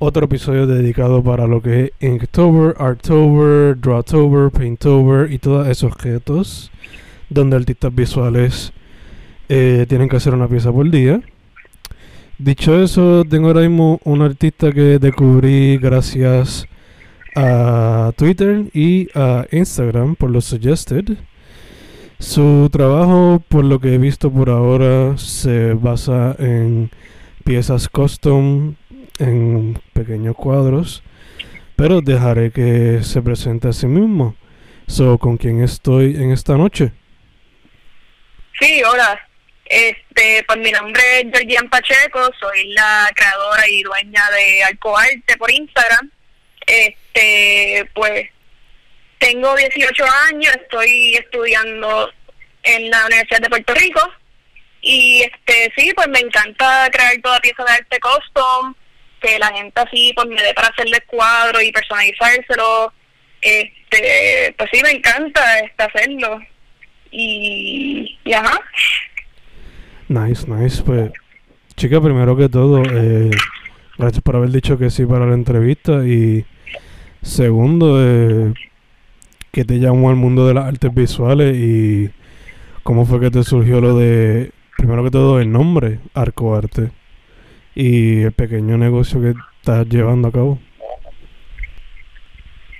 Otro episodio dedicado para lo que es Inktober, Artober, Drawtober, Paintober y todos esos objetos. Donde artistas visuales eh, tienen que hacer una pieza por día. Dicho eso, tengo ahora mismo un artista que descubrí gracias a Twitter y a Instagram por los suggested. Su trabajo, por lo que he visto por ahora, se basa en piezas custom, en pequeños cuadros, pero dejaré que se presente a sí mismo. So, ¿con quién estoy en esta noche? Sí, hola. Este, pues mi nombre es Georgian Pacheco, soy la creadora y dueña de Arcoarte por Instagram. Este, pues tengo 18 años, estoy estudiando en la Universidad de Puerto Rico y este sí, pues me encanta crear toda pieza de arte custom, que la gente así pues me dé para hacerle cuadros y personalizárselo. Este, pues sí, me encanta este, hacerlo. Y, ajá. Nice, nice. Pues, chica, primero que todo, eh, gracias por haber dicho que sí para la entrevista. Y segundo, eh, que te llamó al mundo de las artes visuales y cómo fue que te surgió lo de, primero que todo, el nombre Arco Arte y el pequeño negocio que estás llevando a cabo.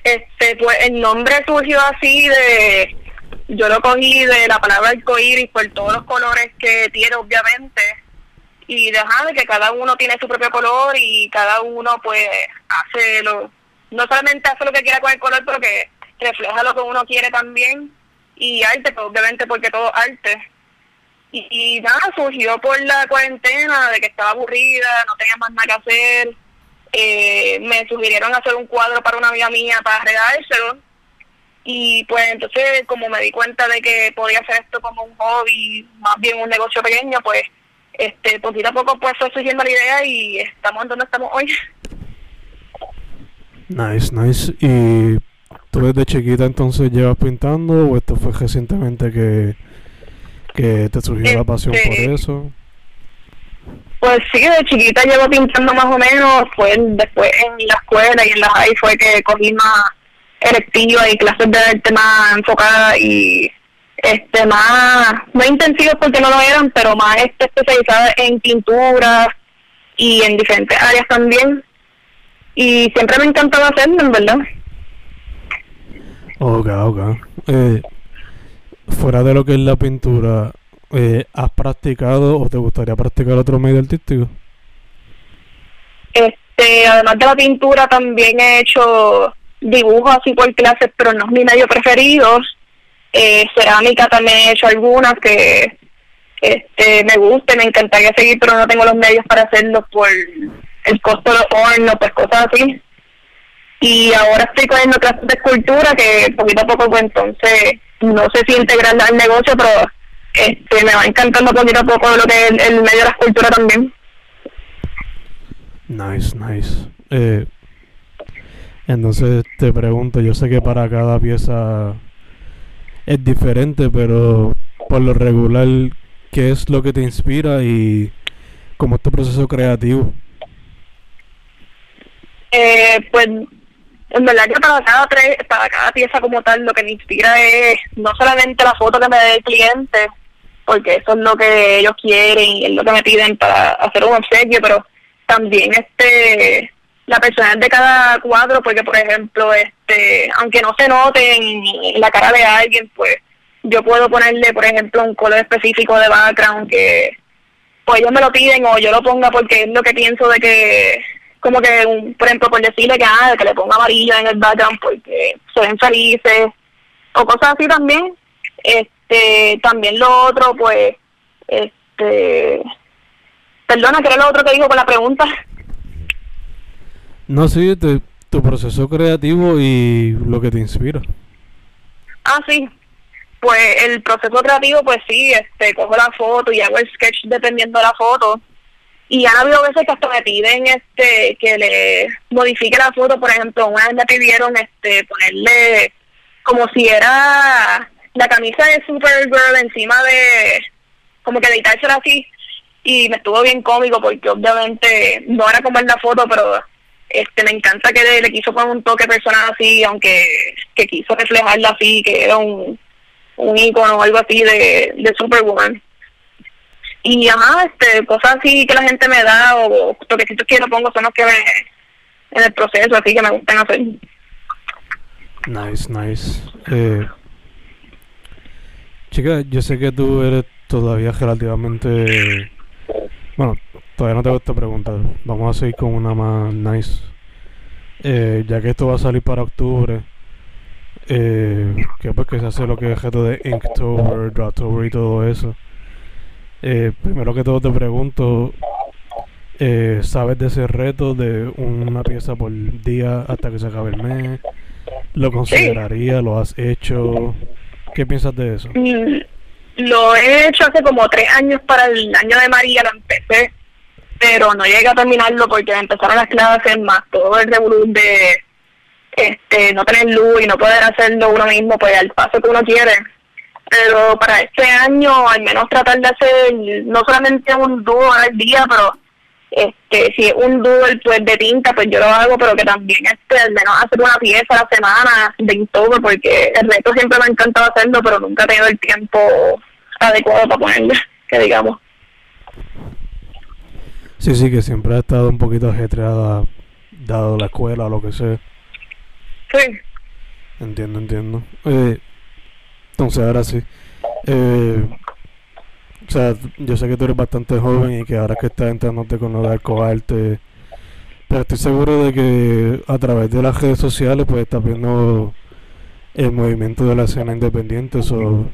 Este, pues el nombre surgió así de, yo lo cogí de la palabra arcoíris por todos los colores que tiene, obviamente, y dejar de que cada uno tiene su propio color y cada uno pues hace lo, no solamente hace lo que quiera con el color, pero que refleja lo que uno quiere también y arte, pues obviamente porque todo arte. Y, y, nada, surgió por la cuarentena, de que estaba aburrida, no tenía más nada que hacer. Eh, me sugirieron hacer un cuadro para una amiga mía para regalárselo. Y pues entonces, como me di cuenta de que podía hacer esto como un hobby, más bien un negocio pequeño, pues este poquito a poco pues fue surgiendo la idea y estamos en donde estamos hoy. Nice, nice. ¿Y tú desde chiquita entonces llevas pintando o esto fue recientemente que, que te surgió la pasión por Este, eso? Pues sí, de chiquita llevo pintando más o menos, fue después en la escuela y en la high fue que cogí más electiva y clases de arte más enfocadas y este más, no intensivas porque no lo eran, pero más este, especializadas en pintura y en diferentes áreas también. Y siempre me encantaba hacerlo, en verdad. Ok, ok. Eh, fuera de lo que es la pintura, eh, ¿has practicado o te gustaría practicar otro medio artístico? Este, además de la pintura también he hecho dibujos así por clases, pero no es mi medio preferido. Eh, cerámica también he hecho algunas que este me gusta, me encantaría seguir, pero no tengo los medios para hacerlo por el costo de los hornos, pues cosas así. Y ahora estoy cogiendo clases de escultura que poquito a poco, pues entonces, no sé si integrarla al negocio, pero este me va encantando poquito a poco lo que es el, el medio de la escultura también. Nice, nice. Eh, entonces te pregunto, yo sé que para cada pieza es diferente, pero por lo regular, ¿qué es lo que te inspira y cómo es tu proceso creativo? Eh, pues en verdad que para cada, para cada pieza como tal lo que me inspira es no solamente la foto que me dé el cliente, porque eso es lo que ellos quieren y es lo que me piden para hacer un obsequio, pero también este la personalidad de cada cuadro, porque por ejemplo, este aunque no se note en, la cara de alguien, pues yo puedo ponerle, por ejemplo, un color específico de background que pues ellos me lo piden o yo lo ponga porque es lo que pienso de que como que, por ejemplo, por decirle que, ah, que le ponga amarilla en el background porque se ven felices o cosas así también. Este, también lo otro, pues, este, perdona, ¿qué era lo otro que dijo con la pregunta? No, sí, tu proceso creativo y lo que te inspira. Ah, sí. Pues el proceso creativo, pues sí, este, cojo la foto y hago el sketch dependiendo de la foto y han habido veces que hasta me piden este que le modifique la foto. Por ejemplo una vez me pidieron este ponerle como si era la camisa de Supergirl encima de como que editársela así. Y me estuvo bien cómico porque obviamente no era como en la foto pero este me encanta que le, quiso poner un toque personal así aunque que quiso reflejarla así que era un un icono o algo así de, de Superwoman y ajá, este, cosas así que la gente me da o toquecitos que yo pongo son los que me, en el proceso así que me gustan hacer. Nice, nice. Eh, chica, yo sé que tú eres todavía relativamente... Bueno, todavía no te voy a preguntar. Vamos a seguir con una más nice. Eh, ya que esto va a salir para octubre, eh, que pues que se hace lo que es reto de Inktober, Drawtober y todo eso. Eh, primero que todo te pregunto, eh, ¿sabes de ese reto de una pieza por día hasta que se acabe el mes? ¿Lo consideraría? ¿Lo has hecho? ¿Qué piensas de eso? Mm, lo he hecho hace como tres años para el año de María, lo empecé, pero no llegué a terminarlo porque empezaron las clases más todo el revolución de este no tener luz y no poder hacerlo uno mismo pues al paso que uno quiere pero para este año al menos tratar de hacer no solamente un dúo al día, pero este si es un dúo pues de tinta pues yo lo hago, pero que también este al menos hacer una pieza a la semana de todo porque el reto siempre me ha encantado hacerlo, pero nunca he tenido el tiempo adecuado para ponerle, que digamos. Sí, sí, que siempre ha estado un poquito ajetreada, dado la escuela o lo que sea. Sí. Entiendo, entiendo. Eh, entonces, ahora sí. Eh, o sea, yo sé que tú eres bastante joven y que ahora que estás entrándote con lo de arcoarte, pero estoy seguro de que a través de las redes sociales pues estás viendo el movimiento de la escena independiente. Eso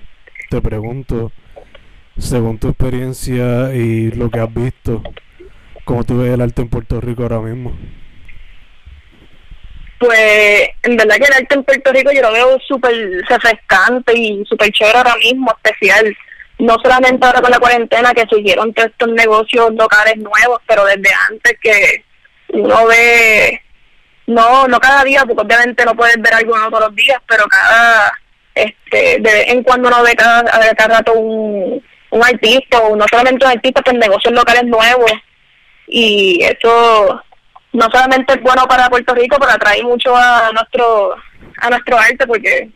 te pregunto, según tu experiencia y lo que has visto, ¿cómo tú ves el arte en Puerto Rico ahora mismo? Pues en verdad que el arte en Puerto Rico yo lo veo súper refrescante y súper chévere ahora mismo, especial. No solamente ahora con la cuarentena que surgieron todos estos negocios locales nuevos, pero desde antes que uno ve, no no cada día, porque obviamente no puedes ver algo todos los días, pero cada, este de vez en cuando uno ve cada, cada rato un, un artista, o no solamente un artista, pero negocios locales nuevos. Y eso no solamente es bueno para Puerto Rico, pero atrae mucho a nuestro a nuestro arte porque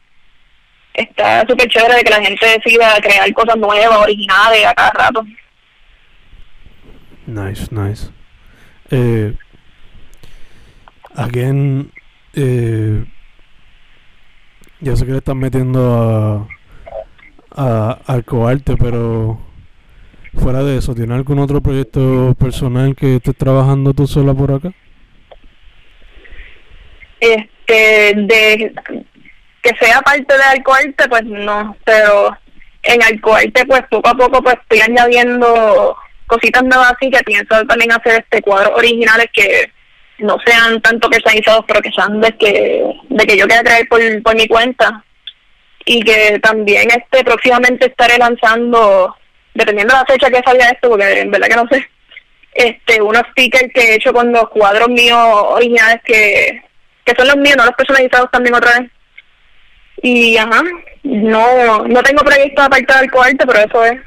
está súper chévere de que la gente decida crear cosas nuevas, originales a cada rato. Nice, nice. Eh, again, eh, ya sé que le están metiendo a, a Arcoarte, pero fuera de eso, ¿tiene algún otro proyecto personal que estés trabajando tú sola por acá? Este de que sea parte de Alcoarte pues no pero en Alcoarte pues poco a poco pues estoy añadiendo cositas nuevas así que pienso también hacer este cuadros originales que no sean tanto personalizados pero que sean de que de que yo quiera traer por, por mi cuenta. Y que también este próximamente estaré lanzando dependiendo de la fecha que salga esto porque en verdad que no sé este unos stickers que he hecho con los cuadros míos originales que que son los míos, no los personalizados también otra vez. Y ajá, No, no tengo proyecto aparte del cuarto, pero eso es.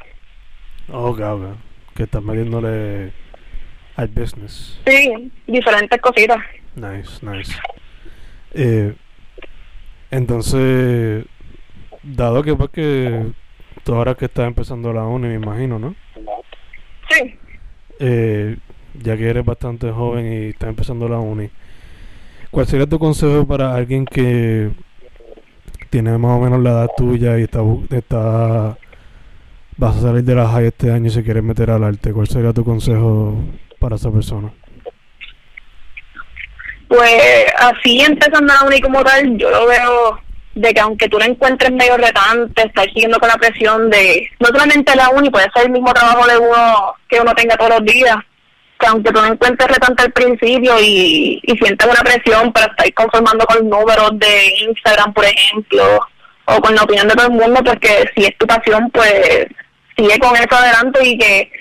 Ok, ok. Que estás metiéndole al business. Sí, diferentes cositas. Nice, nice. Eh, entonces, dado que pues que tú ahora que estás empezando la uni, me imagino, ¿no? Sí. Eh, ya que eres bastante joven y estás empezando la uni, ¿cuál sería tu consejo para alguien que tiene más o menos la edad tuya y está, está vas a salir de la high este año y se quiere meter al arte? ¿Cuál sería tu consejo para esa persona? Pues así empezando la uni como tal, yo lo veo de que aunque tú lo encuentres medio retante, estar siguiendo con la presión de, no solamente la uni, puede ser el mismo trabajo de uno que uno tenga todos los días, que aunque tú lo encuentres retante al principio y, y sientes una presión para estar conformando con números de Instagram, por ejemplo, o con la opinión de todo el mundo, pues que si es tu pasión, pues sigue con eso adelante y que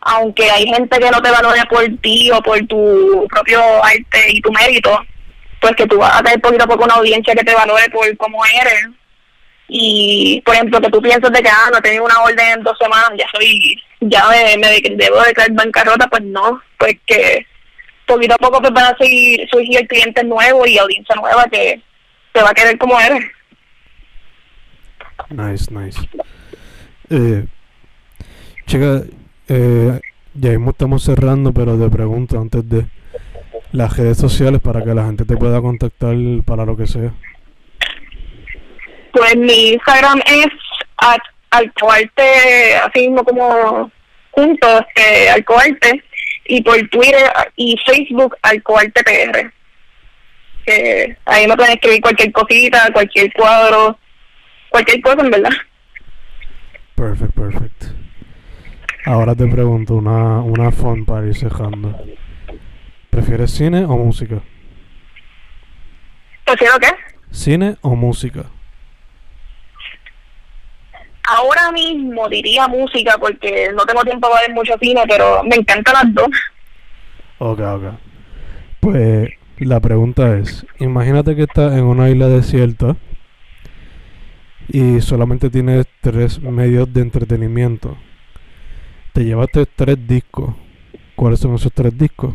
aunque hay gente que no te valore por ti o por tu propio arte y tu mérito, pues que tú vas a tener poquito a poco una audiencia que te valore por cómo eres. Y, por ejemplo, que tú piensas de que, ah, no he tenido una orden en dos semanas, ya soy, ya me, me debo declarar bancarrota, pues no, pues que poquito a poco pues van a seguir, surgir clientes nuevos y audiencia nueva que te va a querer como eres. Nice, nice. Eh, chica, eh, ya mismo estamos cerrando, pero te pregunto antes de las redes sociales para que la gente te pueda contactar para lo que sea. Pues mi Instagram es at- alcoarte, así mismo como juntos, este, alcoarte, y por Twitter y Facebook alcoarte PR. Que ahí me pueden escribir cualquier cosita, cualquier cuadro, cualquier cosa en verdad. Perfect, perfect. Ahora te pregunto una, una fun para ir cerrando. ¿Prefieres cine o música? ¿Prefiero qué? ¿Cine o música? Ahora mismo diría música porque no tengo tiempo para ver mucho cine, pero me encantan las dos. Ok, ok. Pues la pregunta es, imagínate que estás en una isla desierta y solamente tienes tres medios de entretenimiento. Te llevaste tres discos. ¿Cuáles son esos tres discos?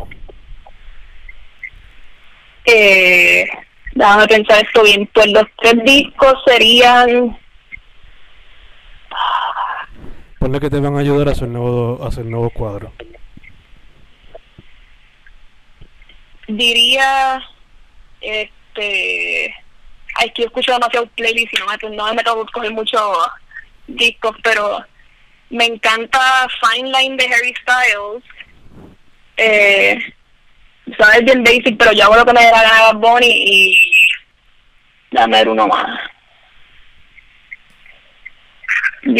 Eh, déjame pensar esto bien. Pues los tres discos serían Ponle que te van a ayudar a hacer, nuevo, a hacer nuevos cuadros. diría este ay que yo escucho demasiado playlist y no me, no me meto a buscar muchos discos pero me encanta Fine Line de Harry Styles. Eh, sabes bien basic pero yo hago lo que me dé la gana Bunny y dame uno más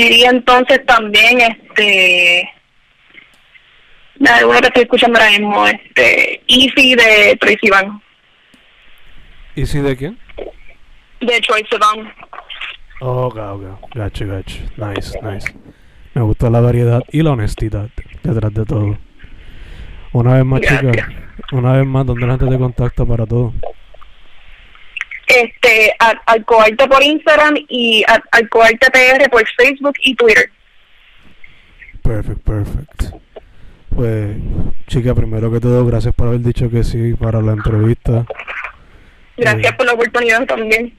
diría entonces también este uno que estoy escuchando ahora mismo, este, Easy de Troy Sivan, ¿Y si de quién? de Troy Sivan. Oh, ok, ok. Gacho, gacho. Nice, nice. Me gusta la variedad y la honestidad detrás de todo. Una vez más, chica. Gracias. Una vez más, ¿dónde la gente te contacta para todo? Este, a- Alcoarte por Instagram y a- Alcoarte PR por Facebook y Twitter. Perfect, perfect. Pues, chica, primero que todo, gracias por haber dicho que sí para la entrevista. Gracias Eh. por la oportunidad también.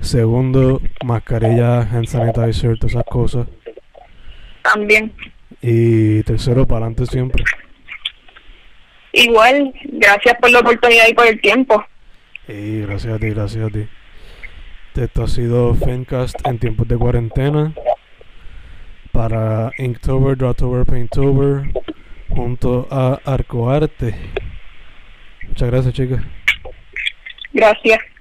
Segundo, mascarilla, hand sanitizer, todas esas cosas. También. Y tercero, para adelante siempre. Igual, gracias por la oportunidad y por el tiempo. Y gracias a ti, gracias a ti. Esto ha sido Fencast en tiempos de cuarentena. Para Inktober, Drawtober, Painttober. Junto a Arcoarte. Muchas gracias, chicas. Gracias.